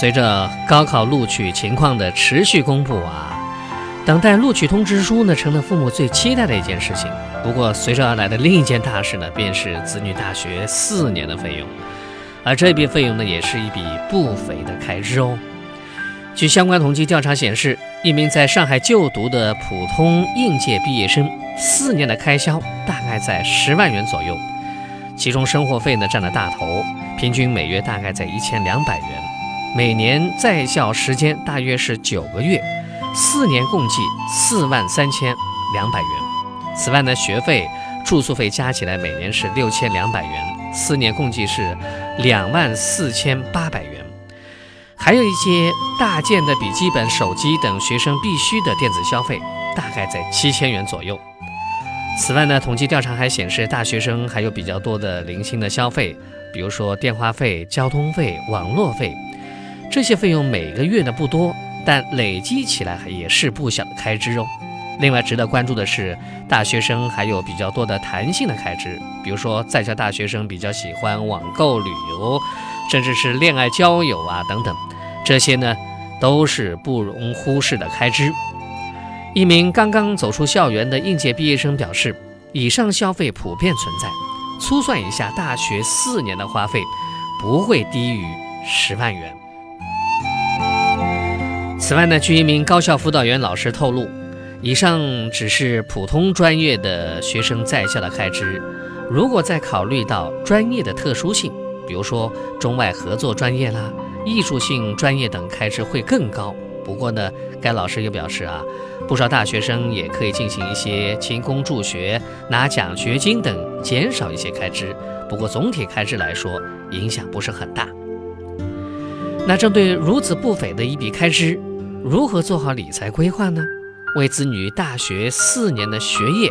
随着高考录取情况的持续公布啊，等待录取通知书呢，成了父母最期待的一件事情。不过，随之而来的另一件大事呢，便是子女大学四年的费用，而这笔费用呢，也是一笔不菲的开支哦。据相关统计调查显示，一名在上海就读的普通应届毕业生，四年的开销大概在十万元左右，其中生活费呢占了大头，平均每月大概在一千两百元，每年在校时间大约是九个月，四年共计四万三千两百元。此外呢，学费、住宿费加起来每年是六千两百元，四年共计是两万四千八百元。还有一些大件的笔记本、手机等学生必须的电子消费，大概在七千元左右。此外呢，统计调查还显示，大学生还有比较多的零星的消费，比如说电话费、交通费、网络费，这些费用每个月的不多，但累积起来也是不小的开支哦。另外值得关注的是，大学生还有比较多的弹性的开支，比如说在校大学生比较喜欢网购、旅游，甚至是恋爱、交友啊等等。这些呢，都是不容忽视的开支。一名刚刚走出校园的应届毕业生表示，以上消费普遍存在。粗算一下，大学四年的花费不会低于十万元。此外呢，据一名高校辅导员老师透露，以上只是普通专业的学生在校的开支。如果再考虑到专业的特殊性，比如说中外合作专业啦。艺术性专业等开支会更高。不过呢，该老师又表示啊，不少大学生也可以进行一些勤工助学、拿奖学金等，减少一些开支。不过总体开支来说，影响不是很大。那针对如此不菲的一笔开支，如何做好理财规划呢？为子女大学四年的学业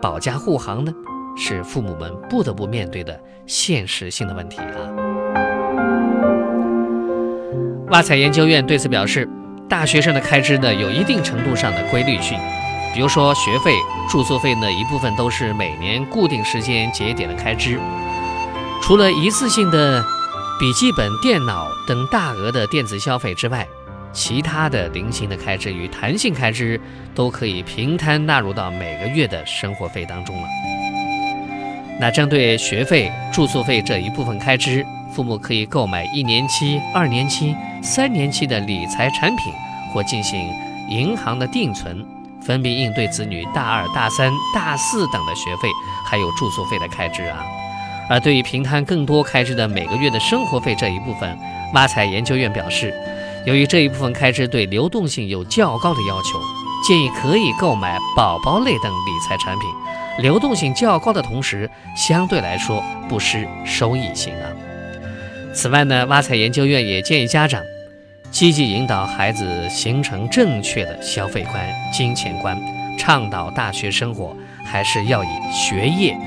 保驾护航呢？是父母们不得不面对的现实性的问题啊。挖财研究院对此表示，大学生的开支呢有一定程度上的规律性，比如说学费、住宿费呢一部分都是每年固定时间节点的开支，除了一次性的笔记本电脑等大额的电子消费之外，其他的零星的开支与弹性开支都可以平摊纳入到每个月的生活费当中了。那针对学费、住宿费这一部分开支。父母可以购买一年期、二年期、三年期的理财产品，或进行银行的定存，分别应对子女大二、大三、大四等的学费，还有住宿费的开支啊。而对于平摊更多开支的每个月的生活费这一部分，挖财研究院表示，由于这一部分开支对流动性有较高的要求，建议可以购买宝宝类等理财产品，流动性较高的同时，相对来说不失收益性啊。此外呢，挖财研究院也建议家长积极引导孩子形成正确的消费观、金钱观，倡导大学生活还是要以学业